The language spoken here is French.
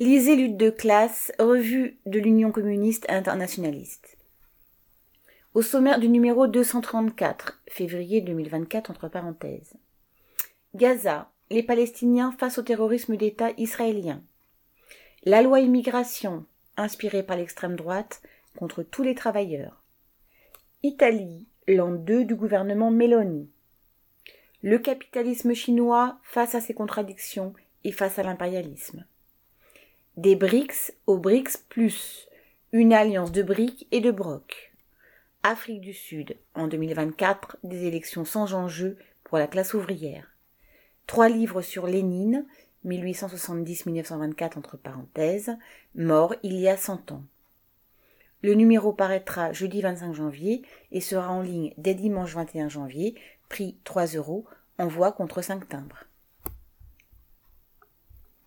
Lisez Lutte de classe, revue de l'Union communiste internationaliste. Au sommaire du numéro 234, février 2024, entre parenthèses. Gaza, les Palestiniens face au terrorisme d'État israélien. La loi immigration, inspirée par l'extrême droite, contre tous les travailleurs. Italie, l'an 2 du gouvernement Meloni. Le capitalisme chinois face à ses contradictions et face à l'impérialisme. Des BRICS aux BRICS plus, une alliance de briques et de brocs. Afrique du Sud, en 2024, des élections sans enjeu pour la classe ouvrière. Trois livres sur Lénine, 1870-1924 entre parenthèses, mort il y a 100 ans. Le numéro paraîtra jeudi 25 janvier et sera en ligne dès dimanche 21 janvier, prix 3 euros, envoi contre 5 timbres.